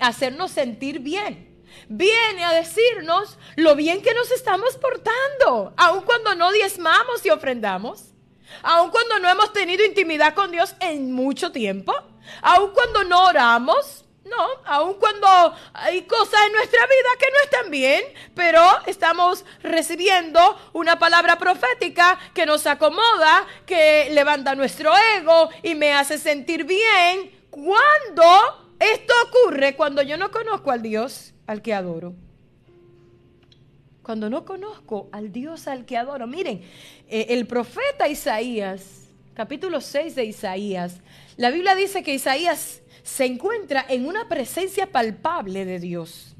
hacernos sentir bien. Viene a decirnos lo bien que nos estamos portando, aun cuando no diezmamos y ofrendamos, aun cuando no hemos tenido intimidad con Dios en mucho tiempo, aun cuando no oramos, no, aun cuando hay cosas en nuestra vida que no están bien, pero estamos recibiendo una palabra profética que nos acomoda, que levanta nuestro ego y me hace sentir bien. Cuando esto ocurre, cuando yo no conozco al Dios al que adoro. Cuando no conozco al Dios al que adoro. Miren, eh, el profeta Isaías, capítulo 6 de Isaías, la Biblia dice que Isaías se encuentra en una presencia palpable de Dios.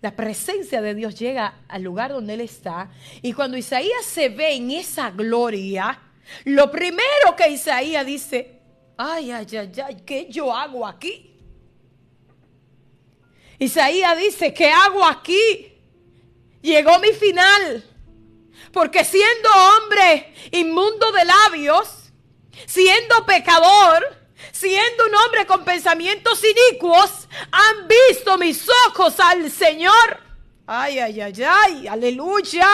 La presencia de Dios llega al lugar donde Él está. Y cuando Isaías se ve en esa gloria, lo primero que Isaías dice, ay, ay, ay, ay, ¿qué yo hago aquí? Isaías dice, ¿qué hago aquí? Llegó mi final. Porque siendo hombre inmundo de labios, siendo pecador, siendo un hombre con pensamientos inicuos, han visto mis ojos al Señor. Ay, ay, ay, ay, aleluya.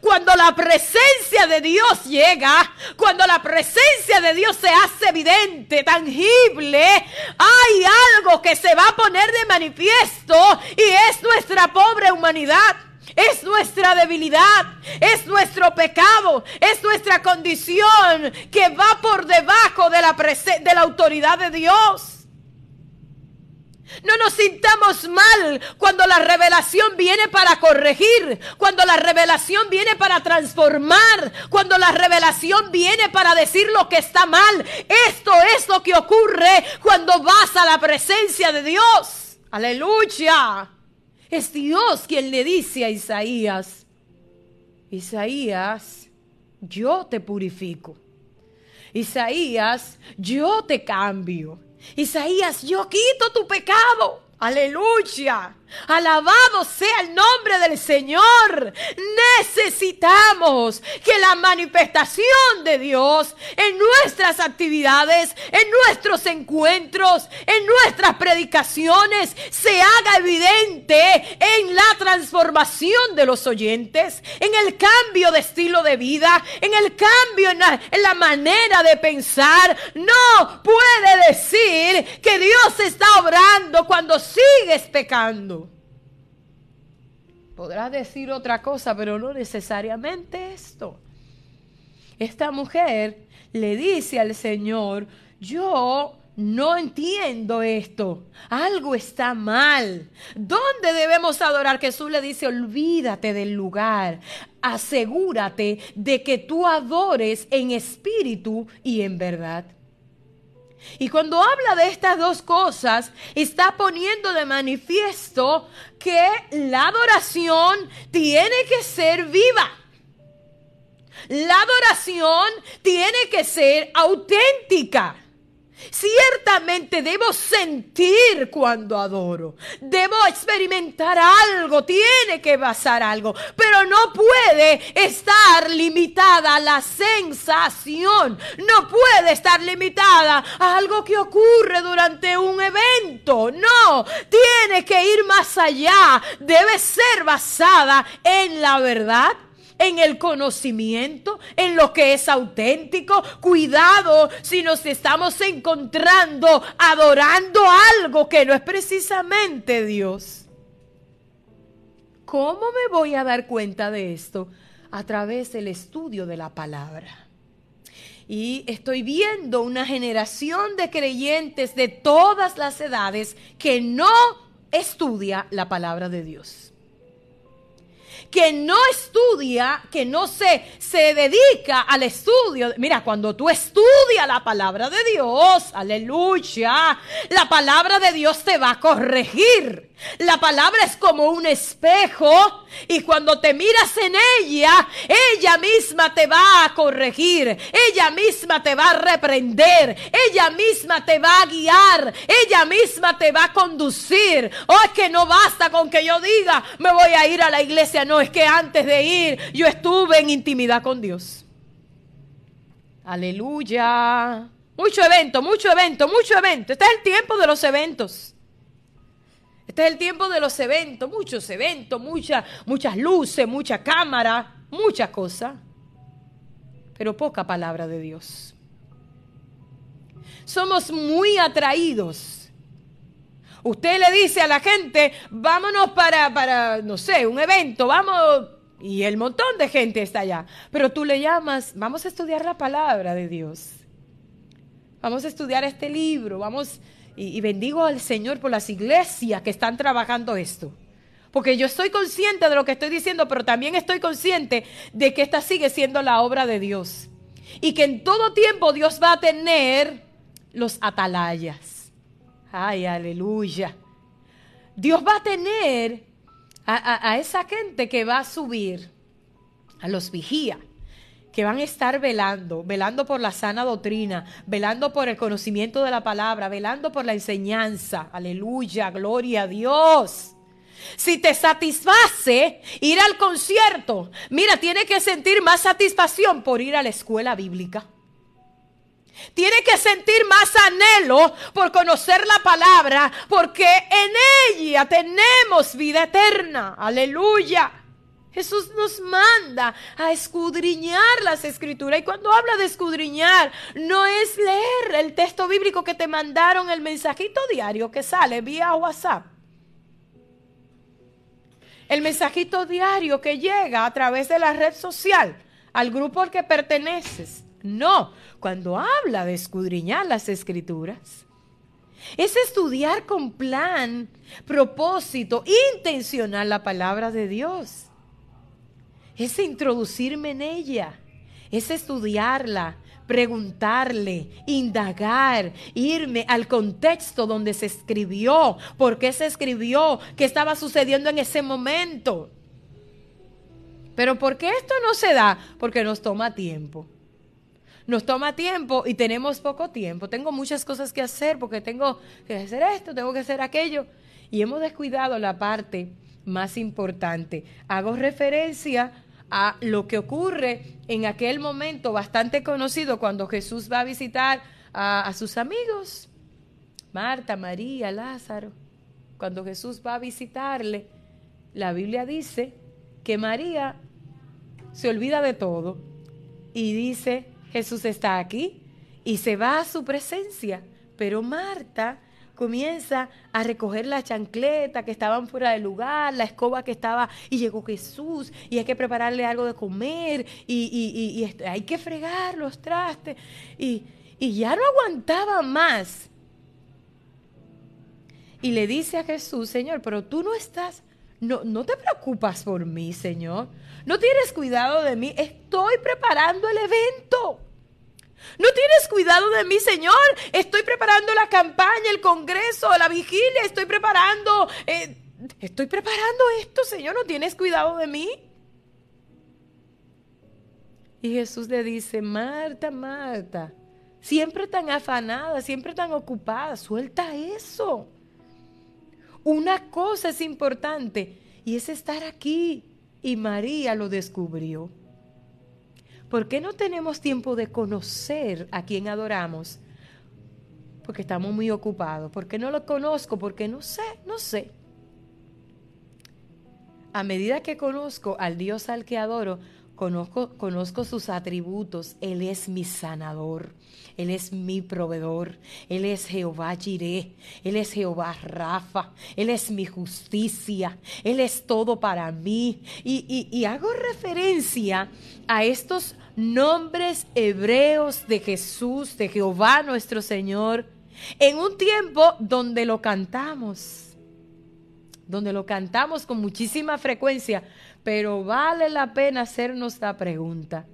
Cuando la presencia de Dios llega, cuando la presencia de Dios se hace evidente, tangible, hay algo que se va a poner de manifiesto y es nuestra pobre humanidad. Es nuestra debilidad, es nuestro pecado, es nuestra condición que va por debajo de la, de la autoridad de Dios. No nos sintamos mal cuando la revelación viene para corregir, cuando la revelación viene para transformar, cuando la revelación viene para decir lo que está mal. Esto es lo que ocurre cuando vas a la presencia de Dios. Aleluya. Es Dios quien le dice a Isaías, Isaías, yo te purifico. Isaías, yo te cambio. Isaías, yo quito tu pecado. Aleluya. Alabado sea el nombre del Señor. Necesitamos que la manifestación de Dios en nuestras actividades, en nuestros encuentros, en nuestras predicaciones, se haga evidente en la transformación de los oyentes, en el cambio de estilo de vida, en el cambio en la, manera de pensar. No puede decir que Dios está obrando cuando sigues pecando. Podrás decir otra cosa, pero no necesariamente esto. Esta mujer le dice al Señor, yo no entiendo esto. Algo está mal. ¿Dónde debemos adorar? Jesús le dice, olvídate del lugar. Asegúrate de que tú adores en espíritu y en verdad. Y cuando habla de estas dos cosas, está poniendo de manifiesto que la adoración tiene que ser viva. La adoración tiene que ser auténtica. Ciertamente debo sentir cuando adoro. Debo experimentar algo. Tiene que pasar algo. Pero no puede estar limitada a la sensación. No puede estar limitada a algo que ocurre durante un evento. No. Tiene que ir más allá. Debe ser basada en la verdad en el conocimiento, en lo que es auténtico. Cuidado si nos estamos encontrando adorando algo que no es precisamente Dios. ¿Cómo me voy a dar cuenta de esto? A través del estudio de la palabra. Y estoy viendo una generación de creyentes de todas las edades que no estudia la palabra de Dios que no estudia, que no se, se dedica al estudio. Mira, cuando tú estudias la palabra de Dios, aleluya, la palabra de Dios te va a corregir. La palabra es como un espejo y cuando te miras en ella, ella misma te va a corregir, ella misma te va a reprender, ella misma te va a guiar, ella misma te va a conducir. Oh, es que no basta con que yo diga, me voy a ir a la iglesia. No, es que antes de ir yo estuve en intimidad con Dios. Aleluya. Mucho evento, mucho evento, mucho evento. Este es el tiempo de los eventos. Este es el tiempo de los eventos, muchos eventos, muchas luces, mucha cámara, muchas cosas, pero poca palabra de Dios. Somos muy atraídos. Usted le dice a la gente, vámonos para, para, no sé, un evento, vamos, y el montón de gente está allá. Pero tú le llamas, vamos a estudiar la palabra de Dios. Vamos a estudiar este libro, vamos y, bendigo al Señor por las iglesias que están trabajando esto. Porque yo estoy consciente de lo que estoy diciendo, pero también estoy consciente de que esta sigue siendo la obra de Dios. Y que en todo tiempo Dios va a tener los atalayas. Ay, aleluya. Dios va a tener a, a esa gente que va a subir, a los vigías que van a estar velando, velando por la sana doctrina, velando por el conocimiento de la palabra, velando por la enseñanza. Aleluya, gloria a Dios. Si te satisface ir al concierto, mira, tiene que sentir más satisfacción por ir a la escuela bíblica. Tiene que sentir más anhelo por conocer la palabra, porque en ella tenemos vida eterna. Aleluya. Jesús nos manda a escudriñar las escrituras. Y cuando habla de escudriñar, no es leer el texto bíblico que te mandaron el mensajito diario que sale vía WhatsApp. El mensajito diario que llega a través de la red social al grupo al que perteneces. No, cuando habla de escudriñar las escrituras, es estudiar con plan, propósito, intencional la palabra de Dios. Es introducirme en ella, es estudiarla, preguntarle, indagar, irme al contexto donde se escribió, por qué se escribió, qué estaba sucediendo en ese momento. Pero ¿por qué esto no se da? Porque nos toma tiempo nos toma tiempo y tenemos poco tiempo. Tengo muchas cosas que hacer porque tengo que hacer esto, tengo que hacer aquello. Y hemos descuidado la parte más importante. Hago referencia a lo que ocurre en aquel momento bastante conocido cuando Jesús va a visitar a, a sus amigos, Marta, María, Lázaro. Cuando Jesús va a visitarle, la Biblia dice que María se olvida de todo y dice, Jesús está aquí y se va a su presencia. Pero Marta comienza a recoger la chancleta que estaban fuera de lugar, la escoba que estaba, y llegó Jesús, y hay que prepararle algo de comer, y, hay que fregar los trastes, y, y ya no aguantaba más. Y le dice a Jesús, Señor, pero tú no estás, no, no te preocupas por mí, Señor. No tienes cuidado de mí. Estoy preparando el evento. No tienes cuidado de mí, Señor. Estoy preparando la campaña, el congreso, la vigilia. Estoy preparando... Eh, estoy preparando esto, Señor. No tienes cuidado de mí. Y Jesús le dice, Marta, Marta, siempre tan afanada, siempre tan ocupada, suelta eso. Una cosa es importante y es estar aquí. Y María lo descubrió. ¿Por qué no tenemos tiempo de conocer a quien adoramos? Porque estamos muy ocupados. ¿Por qué no lo conozco? Porque no sé, no sé. A medida que conozco al Dios al que adoro, Conozco, conozco, sus atributos. Él es mi sanador. Él es mi proveedor. Él es Jehová Jireh. Él es Jehová Rafa. Él es mi justicia. Él es todo para mí. Y, y hago referencia a estos nombres hebreos de Jesús, de Jehová nuestro Señor, en un tiempo donde lo cantamos donde lo cantamos con muchísima frecuencia, pero vale la pena hacernos la pregunta,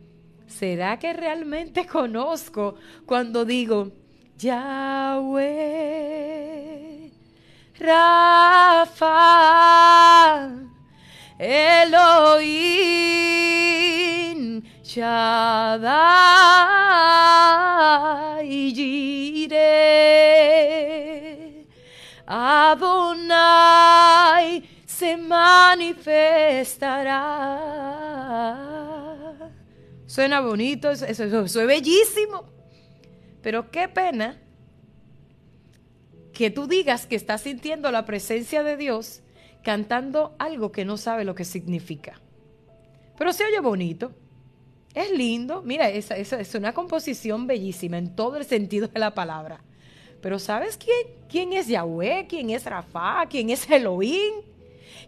¿será que realmente conozco cuando digo, Yahweh, Rafa, Elohim, Shaddai, manifestará. Suena bonito, eso, es bellísimo. Pero qué pena que tú digas que estás sintiendo la presencia de Dios cantando algo que no sabe lo que significa. Pero se oye bonito. Es lindo. Mira, esa, es una composición bellísima en todo el sentido de la palabra. Pero ¿sabes quién, quién es Yahweh? ¿Quién es Rafa? ¿Quién es Elohim?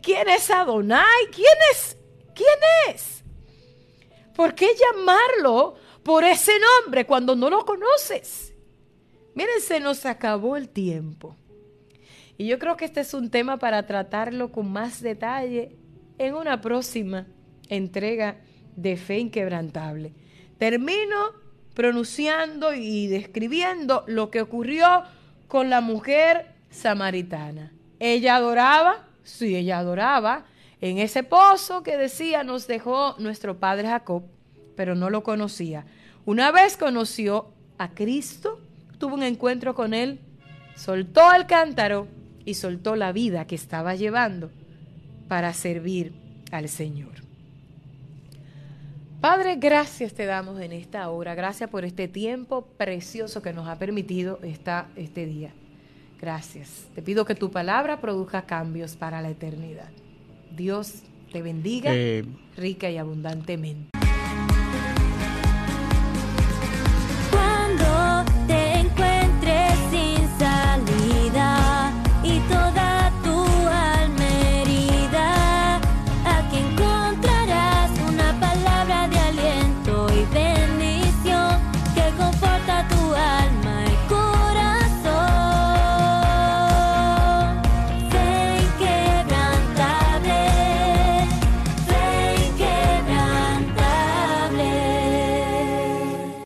¿Quién es Adonai? ¿Quién es? ¿Quién es? ¿Por qué llamarlo por ese nombre cuando no lo conoces? Miren, se nos acabó el tiempo. Y yo creo que este es un tema para tratarlo con más detalle en una próxima entrega de Fe Inquebrantable. Termino pronunciando y describiendo lo que ocurrió con la mujer samaritana. Ella adoraba Sí, ella adoraba en ese pozo que decía nos dejó nuestro padre Jacob, pero no lo conocía. Una vez conoció a Cristo, tuvo un encuentro con él, soltó el cántaro y soltó la vida que estaba llevando para servir al Señor. Padre, gracias te damos en esta hora. Gracias por este tiempo precioso que nos ha permitido esta, este día. Gracias. Te pido que tu palabra produzca cambios para la eternidad. Dios te bendiga Eh, rica y abundantemente.